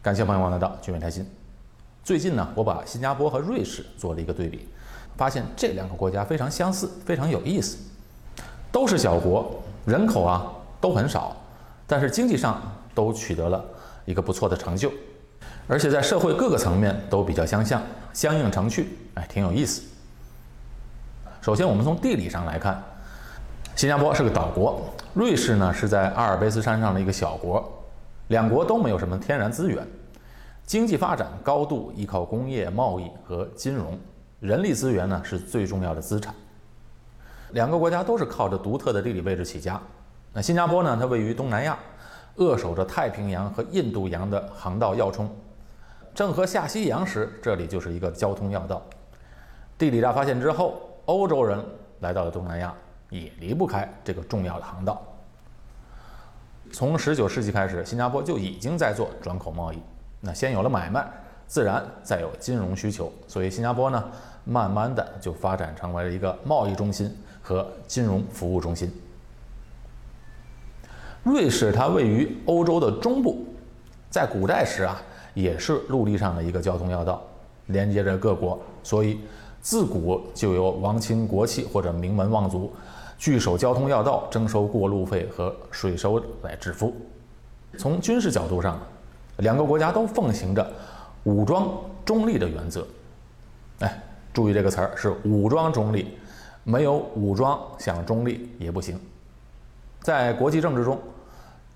感谢朋友们来到聚美谈心。最近呢，我把新加坡和瑞士做了一个对比，发现这两个国家非常相似，非常有意思。都是小国，人口啊都很少，但是经济上都取得了一个不错的成就，而且在社会各个层面都比较相像，相映成趣，哎，挺有意思。首先，我们从地理上来看，新加坡是个岛国，瑞士呢是在阿尔卑斯山上的一个小国，两国都没有什么天然资源。经济发展高度依靠工业、贸易和金融，人力资源呢是最重要的资产。两个国家都是靠着独特的地理位置起家。那新加坡呢，它位于东南亚，扼守着太平洋和印度洋的航道要冲，郑和下西洋时，这里就是一个交通要道。地理大发现之后，欧洲人来到了东南亚，也离不开这个重要的航道。从19世纪开始，新加坡就已经在做转口贸易。那先有了买卖，自然再有金融需求，所以新加坡呢，慢慢的就发展成为了一个贸易中心和金融服务中心。瑞士它位于欧洲的中部，在古代时啊，也是陆地上的一个交通要道，连接着各国，所以自古就有王亲国戚或者名门望族据守交通要道，征收过路费和税收来支付。从军事角度上。两个国家都奉行着武装中立的原则，哎，注意这个词儿是武装中立，没有武装想中立也不行。在国际政治中，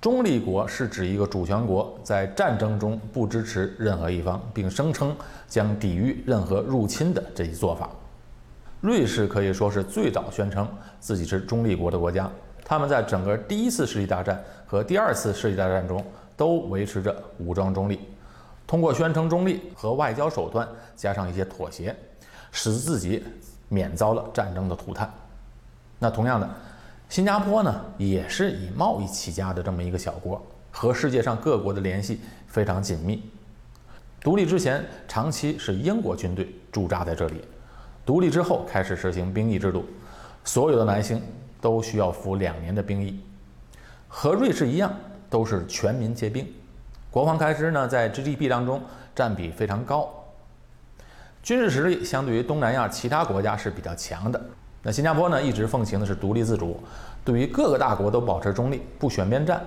中立国是指一个主权国在战争中不支持任何一方，并声称将抵御任何入侵的这一做法。瑞士可以说是最早宣称自己是中立国的国家，他们在整个第一次世界大战和第二次世界大战中。都维持着武装中立，通过宣称中立和外交手段，加上一些妥协，使自己免遭了战争的涂炭。那同样的，新加坡呢，也是以贸易起家的这么一个小国，和世界上各国的联系非常紧密。独立之前，长期是英国军队驻扎在这里；独立之后，开始实行兵役制度，所有的男性都需要服两年的兵役，和瑞士一样。都是全民皆兵，国防开支呢在 GDP 当中占比非常高，军事实力相对于东南亚其他国家是比较强的。那新加坡呢一直奉行的是独立自主，对于各个大国都保持中立，不选边站。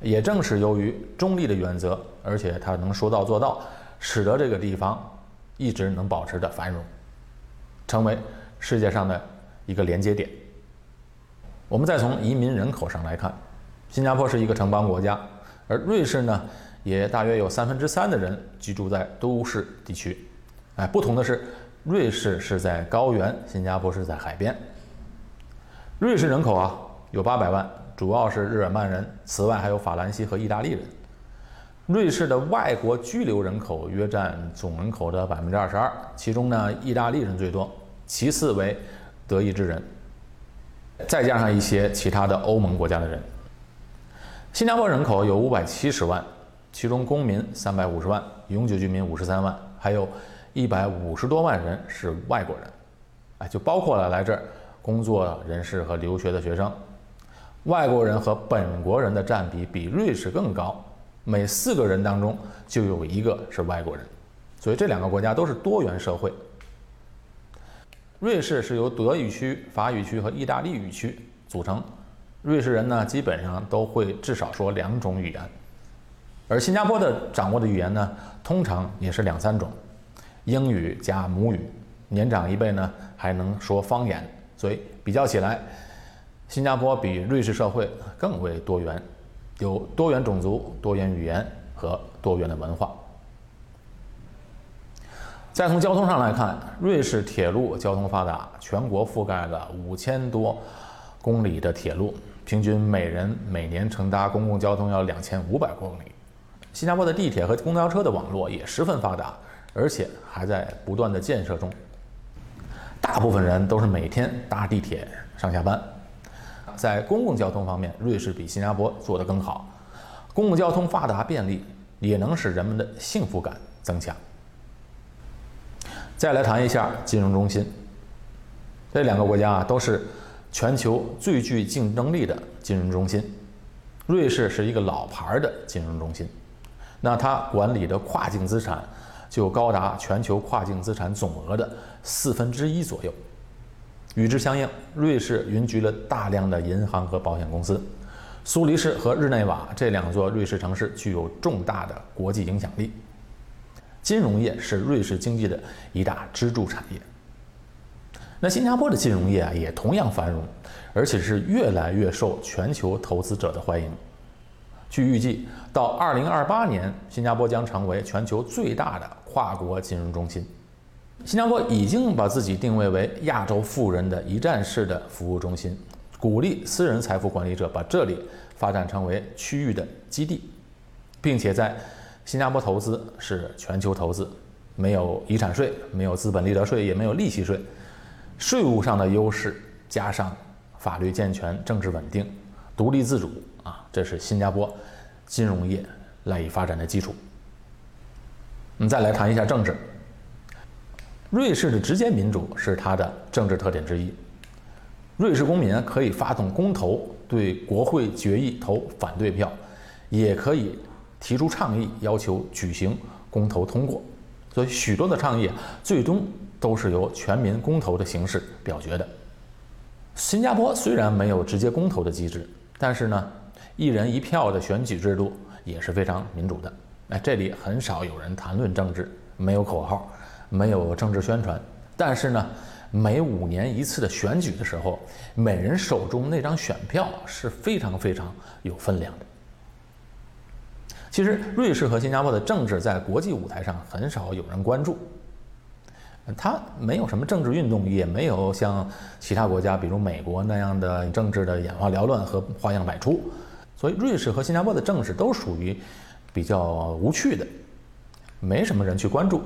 也正是由于中立的原则，而且它能说到做到，使得这个地方一直能保持着繁荣，成为世界上的一个连接点。我们再从移民人口上来看。新加坡是一个城邦国家，而瑞士呢，也大约有三分之三的人居住在都市地区。哎，不同的是，瑞士是在高原，新加坡是在海边。瑞士人口啊有八百万，主要是日耳曼人，此外还有法兰西和意大利人。瑞士的外国居留人口约占总人口的百分之二十二，其中呢，意大利人最多，其次为德意志人，再加上一些其他的欧盟国家的人。新加坡人口有五百七十万，其中公民三百五十万，永久居民五十三万，还有一百五十多万人是外国人，哎，就包括了来这儿工作人士和留学的学生。外国人和本国人的占比比瑞士更高，每四个人当中就有一个是外国人，所以这两个国家都是多元社会。瑞士是由德语区、法语区和意大利语区组成。瑞士人呢，基本上都会至少说两种语言，而新加坡的掌握的语言呢，通常也是两三种，英语加母语，年长一辈呢还能说方言，所以比较起来，新加坡比瑞士社会更为多元，有多元种族、多元语言和多元的文化。再从交通上来看，瑞士铁路交通发达，全国覆盖了五千多公里的铁路。平均每人每年乘搭公共交通要两千五百公里。新加坡的地铁和公交车的网络也十分发达，而且还在不断的建设中。大部分人都是每天搭地铁上下班。在公共交通方面，瑞士比新加坡做得更好。公共交通发达便利，也能使人们的幸福感增强。再来谈一下金融中心，这两个国家啊都是。全球最具竞争力的金融中心，瑞士是一个老牌的金融中心，那它管理的跨境资产就高达全球跨境资产总额的四分之一左右。与之相应，瑞士云集了大量的银行和保险公司。苏黎世和日内瓦这两座瑞士城市具有重大的国际影响力。金融业是瑞士经济的一大支柱产业。那新加坡的金融业啊，也同样繁荣，而且是越来越受全球投资者的欢迎。据预计，到2028年，新加坡将成为全球最大的跨国金融中心。新加坡已经把自己定位为亚洲富人的一站式的服务中心，鼓励私人财富管理者把这里发展成为区域的基地，并且在新加坡投资是全球投资，没有遗产税，没有资本利得税，也没有利息税，税务上的优势加上法律健全、政治稳定、独立自主啊，这是新加坡金融业赖以发展的基础。我们再来谈一下政治。瑞士的直接民主是它的政治特点之一。瑞士公民可以发动公投，对国会决议投反对票，也可以提出倡议，要求举行公投通过。所以，许多的倡议最终都是由全民公投的形式表决的。新加坡虽然没有直接公投的机制，但是呢，一人一票的选举制度也是非常民主的。哎，这里很少有人谈论政治，没有口号。没有政治宣传，但是呢，每五年一次的选举的时候，每人手中那张选票是非常非常有分量的。其实，瑞士和新加坡的政治在国际舞台上很少有人关注，它没有什么政治运动，也没有像其他国家，比如美国那样的政治的眼花缭乱和花样百出，所以瑞士和新加坡的政治都属于比较无趣的，没什么人去关注。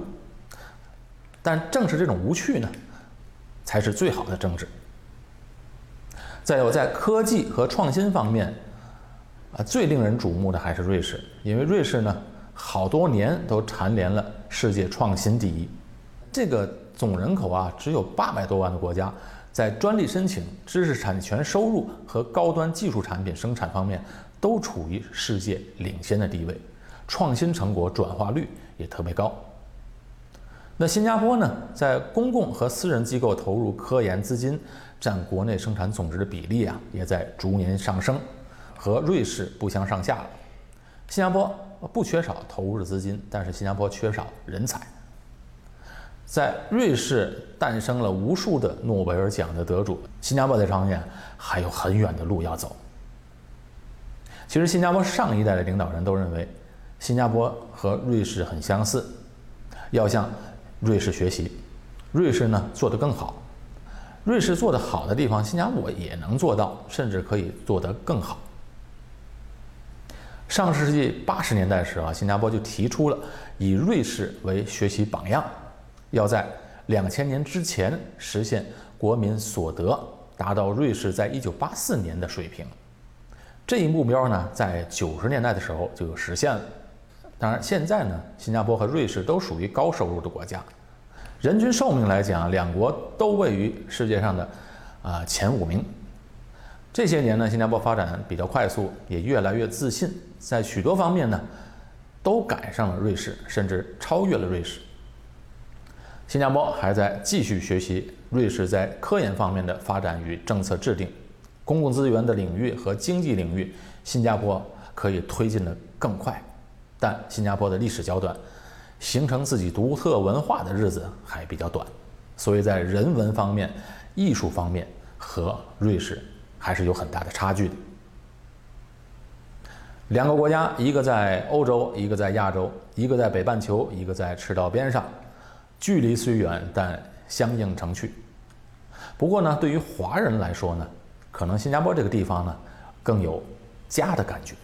但正是这种无趣呢，才是最好的政治。再有，在科技和创新方面，啊，最令人瞩目的还是瑞士，因为瑞士呢，好多年都蝉联了世界创新第一。这个总人口啊只有八百多万的国家，在专利申请、知识产权收入和高端技术产品生产方面，都处于世界领先的地位，创新成果转化率也特别高。那新加坡呢，在公共和私人机构投入科研资金占国内生产总值的比例啊，也在逐年上升，和瑞士不相上下了。新加坡不缺少投入的资金，但是新加坡缺少人才。在瑞士诞生了无数的诺贝尔奖的得主，新加坡在这方面还有很远的路要走。其实，新加坡上一代的领导人都认为，新加坡和瑞士很相似，要向。瑞士学习，瑞士呢做得更好，瑞士做得好的地方，新加坡也能做到，甚至可以做得更好。上世纪八十年代时啊，新加坡就提出了以瑞士为学习榜样，要在两千年之前实现国民所得达到瑞士在一九八四年的水平。这一目标呢，在九十年代的时候就实现了。当然，现在呢，新加坡和瑞士都属于高收入的国家，人均寿命来讲，两国都位于世界上的啊前五名。这些年呢，新加坡发展比较快速，也越来越自信，在许多方面呢，都赶上了瑞士，甚至超越了瑞士。新加坡还在继续学习瑞士在科研方面的发展与政策制定，公共资源的领域和经济领域，新加坡可以推进的更快。但新加坡的历史较短，形成自己独特文化的日子还比较短，所以在人文方面、艺术方面和瑞士还是有很大的差距的。两个国家，一个在欧洲，一个在亚洲，一个在北半球，一个在赤道边上，距离虽远，但相映成趣。不过呢，对于华人来说呢，可能新加坡这个地方呢，更有家的感觉。